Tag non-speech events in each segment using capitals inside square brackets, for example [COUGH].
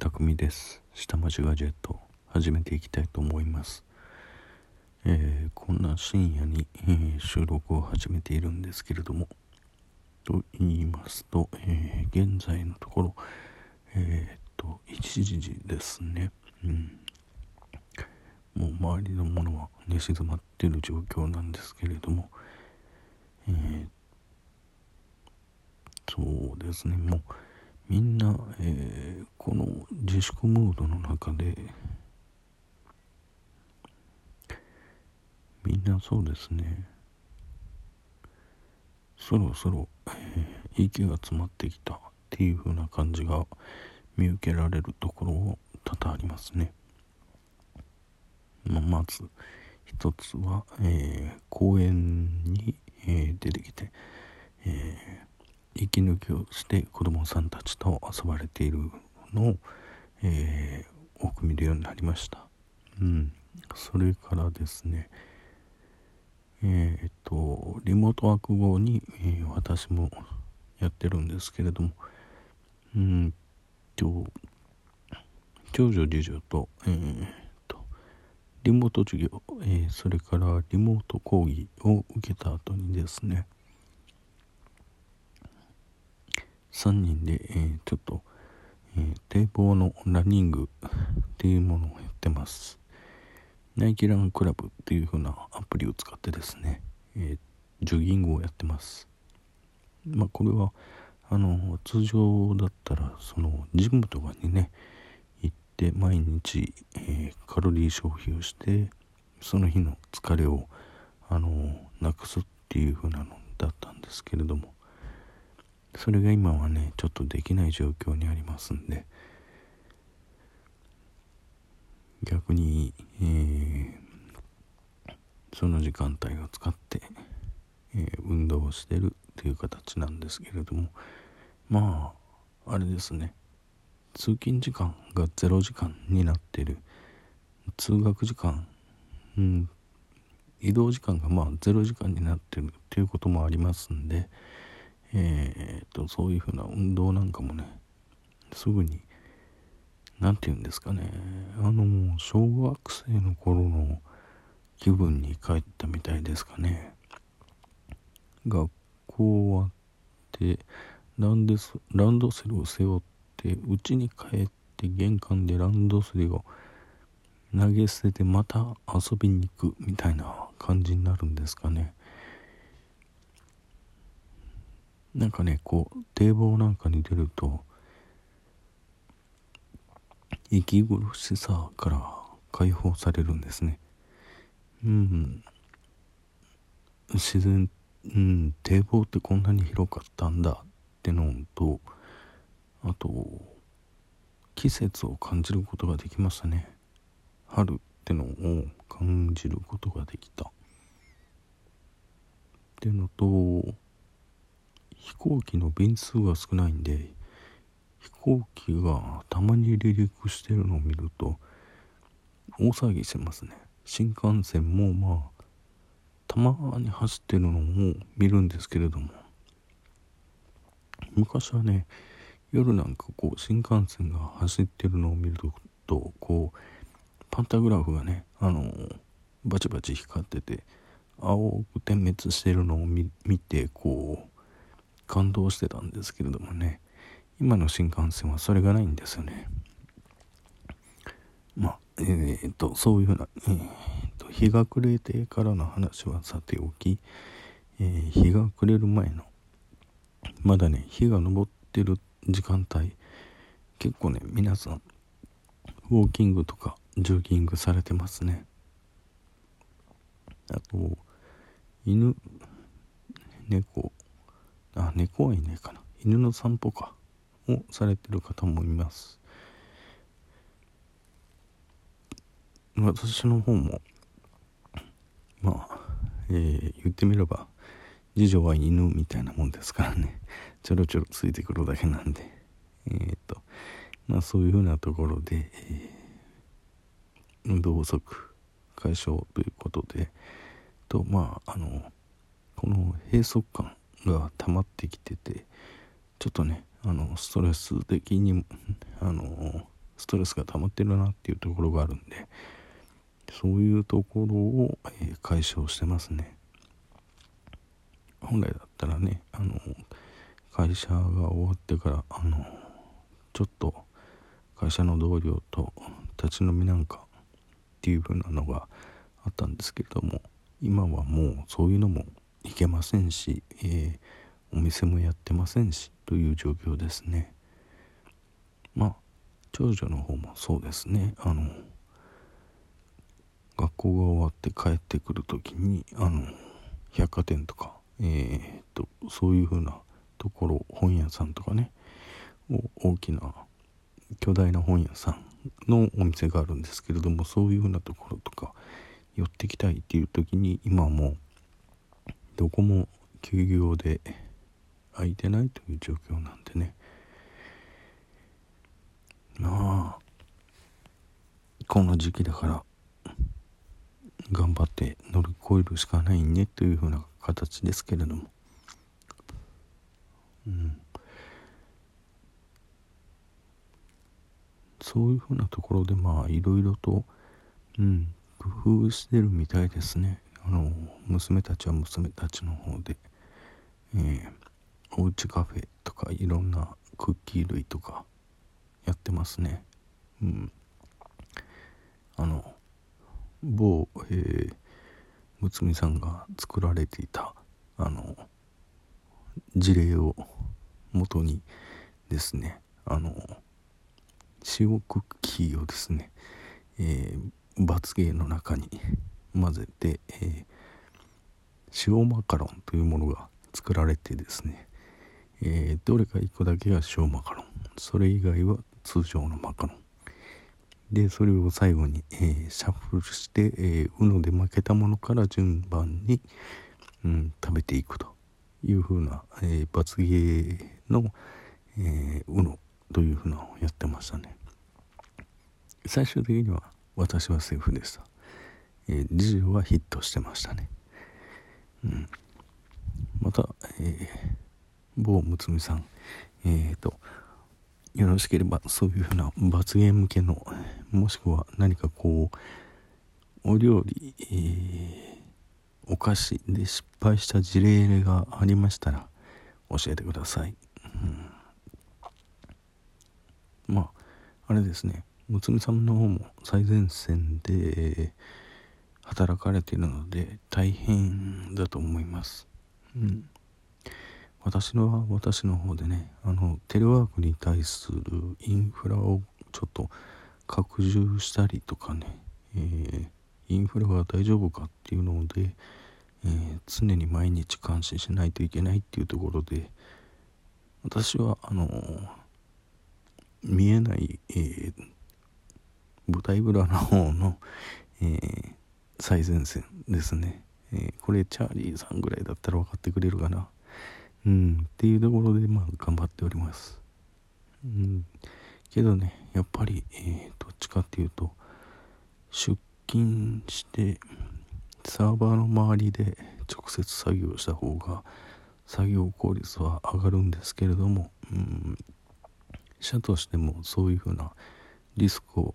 匠です。下町ガジェット始めていきたいと思います。えー、こんな深夜に、えー、収録を始めているんですけれどもと言いますと、えー、現在のところえっと1時ですね。うん。もう周りのものは寝静まっている状況なんですけれどもえ、そうですね。もうみんな、えー、この自粛ムードの中でみんなそうですねそろそろ、えー、息が詰まってきたっていう風な感じが見受けられるところを多々ありますね。まあ、まず一つは、えー、公園に、えー、出てきて、え息抜きをして子どもさんたちと遊ばれているのを、えー、多く見るようになりました。うん、それからですねえっ、とリモートワーク後に、えー、私もやってるんですけれどもうんと長女次女とえー、とリモート授業、え、それからリモート講義を受けた後にですね3人で、えー、ちょっと、えー、堤防のランニングっていうものをやってます。ナイキランクラブっていう風なアプリを使ってですね、えー、ジョギングをやってます。まあこれはあの通常だったらそのジムとかにね行って毎日、えー、カロリー消費をしてその日の疲れをあのなくすっていう風なのだったんですけれどもそれが今はねちょっとできない状況にありますんで。逆に、えー、その時間帯を使って、えー、運動をしてるという形なんですけれども。まああれですね。通勤時間が0時間になってる。通学時間、うん、移動時間がまあ0時間になってるということもありますんで、えーと、そういうふうな運動なんかもねすぐに何て言うんですかねあの小学生の頃の気分に帰ったみたいですかね。学校終わってランデスランドセルを背負って家に帰って玄関でランドセルを投げ捨ててまた遊びに行くみたいな感じになるんですかね。なんかねこう堤防なんかに出ると息苦しさから解放されるんですね。うん。自然うん堤防ってこんなに広かったんだってのとあと季節を感じることができましたね。春ってのを感じることができた。っていうのと飛行機の便数が少ないんで飛行機がたまに離陸してるのを見ると大騒ぎしてますね。新幹線もまあたまに走ってるのも見るんですけれども。昔はね夜なんかこう新幹線が走ってるのを見るとこうパンタグラフがねあのバチバチ光ってて青く点滅してるのを見てこう感動してたんですけれどもね。今の新幹線はそれがないんですよね。まあえー、っとそういうふうな、えー、っと日が暮れてからの話はさておき、えー、日が暮れる前のまだね日が昇ってる時間帯結構ね皆さんウォーキングとかジョギングされてますね。あと犬猫あ猫はいないかな。犬の散歩か。をされてる方もいます。私の方もまあ、えー、言ってみれば次女は犬みたいなもんですからね。ちょろちょろついてくるだけなんで。えー、とまあそういうふうなところで、えー、運動不足解消ということでとまああのこの閉塞感が溜まってきててちょっとねあのストレス的に [LAUGHS] あのストレスが溜まってるなっていうところがあるんでそういうところを、えー、解消してますね。本来だったらねあの会社が終わってからあのちょっと会社の同僚と立ち飲みなんかっていう風なのがあったんですけれども今はもうそういうのもいけませんし、えー、お店もやってませんしという状況ですね。まあ長女の方もそうですね。あの学校が終わって帰ってくる時にあの百貨店とかえー、っとそういう風なところ本屋さんとかね大きな巨大な本屋さんのお店があるんですけれどもそういう風なところとか寄ってきたいっていう時に今もどこも休業で空いてないという状況なんでね。まあこの時期だから頑張って乗り越えるしかないねというふうな形ですけれども。うん。そういうふうなところでまあいろいろとうん工夫してるみたいですね。の娘たちは娘たちの方で、えー、おうちカフェとかいろんなクッキー類とかやってますね。うん。あの某、えー、睦美さんが作られていたあの事例を元にですねあの塩クッキーをですね、えー、罰ゲーの中に混ぜて、えー、塩マカロンというものが作られてですね、えー、どれか1個だけが塩マカロン。それ以外は通常のマカロン。でそれを最後に、えー、シャッフルして、えー、UNO で負けたものから順番に、うん、食べていくというふうな、えー、罰ゲーの、えー、UNO というふうなのをやってましたね。最終的には私はセーフでした、えー、次女はヒットしてましたね。うん。また、えー、某睦美さん。えっ、ー、とよろしければそういうふうな罰ゲーム系のもしくは何かこうお料理、えー、お菓子で失敗した事例がありましたら教えてください、うん、まああれですね。睦美さんの方も最前線でえ働かれているので大変だと思います、うん。私は私の方でねあのテレワークに対するインフラをちょっと拡充したりとかね、えー、インフラが大丈夫かっていうので、えー、常に毎日監視しないといけないっていうところで私はあの見えない、えー、舞台裏の方の、え最前線ですね、えこれチャーリーさんぐらいだったら分かってくれるかな。うんっていうところでまあ頑張っております。うん。けどねやっぱり、えー、どっちかっていうと出勤してサーバーの周りで直接作業した方が作業効率は上がるんですけれども、うん、社としてもそういうふうなリスクを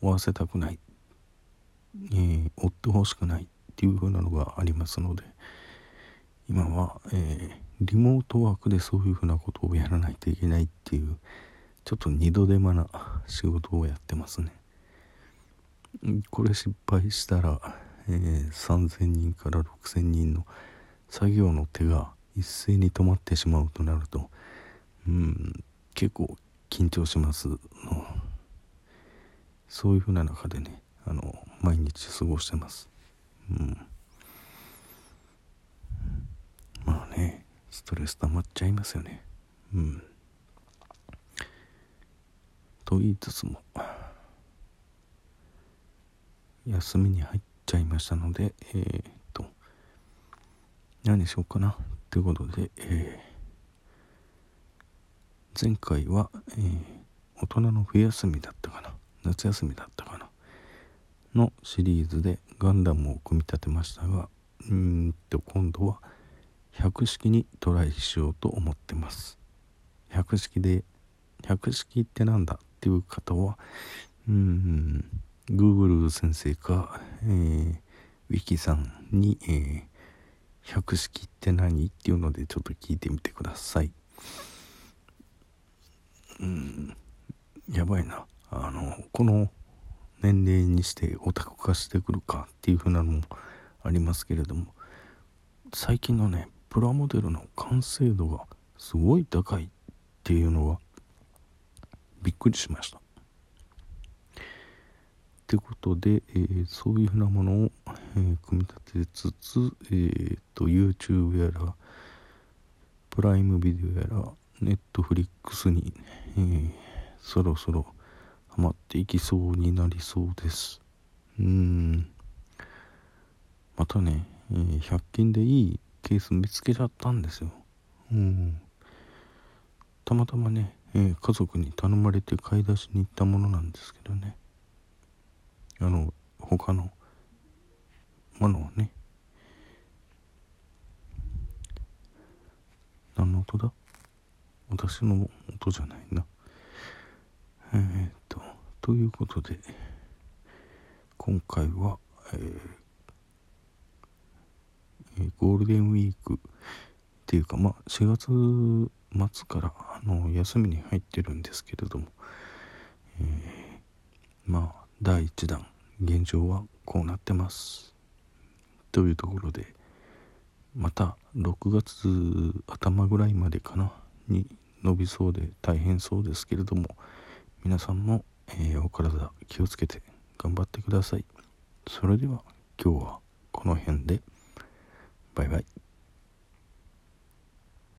負わせたくない、えー、追ってほしくないっていうふうなのがありますので今は、えーリモートワークでそういうふうなことをやらないといけないっていうちょっと二度手間な仕事をやってますね。これ失敗したら、えー、3000人から6000人の作業の手が一斉に止まってしまうとなるとうん結構緊張しますの。そういうふうな中でねあの毎日過ごしてます。うん。まあねストレス溜まっちゃいますよね。うん。と言いつつも休みに入っちゃいましたのでえー、っと何しようかなということで、えー、前回は、えー、大人の冬休みだったかな。夏休みだったかな。のシリーズでガンダムを組み立てましたがうんと今度は百式にトライしようと思ってます。百式で百式ってなんだっていう方はうん Google 先生か、えー、ウィキさんに、えー、百式って何っていうのでちょっと聞いてみてください。うんやばいな。あのこの年齢にしてオタク化してくるかっていう風なのもありますけれども最近のねプラモデルの完成度がすごい高いっていうのはびっくりしました。ってことで、えー、そういうふうなものを、えー、組み立てつつ、えーと、YouTube やらプライムビデオやら Netflix に、えー、そろそろハマっていきそうになりそうです。うん。またね、えー、100均でいいケース見つけちゃったんですよ。うん。たまたまね、えー、家族に頼まれて買い出しに行ったものなんですけどね。あの他のものをね。何の音だ？私の音じゃないな。えー、ということで今回は、えー、ゴールデンウィークっていうかまあ4月末からあの休みに入ってるんですけれども、えー、まあ第1弾現状はこうなってます。というところでまた6月頭ぐらいまでかなに伸びそうで大変そうですけれども皆さんも、えー、お体気をつけて頑張ってください。それでは今日はこの辺で。バイバイ。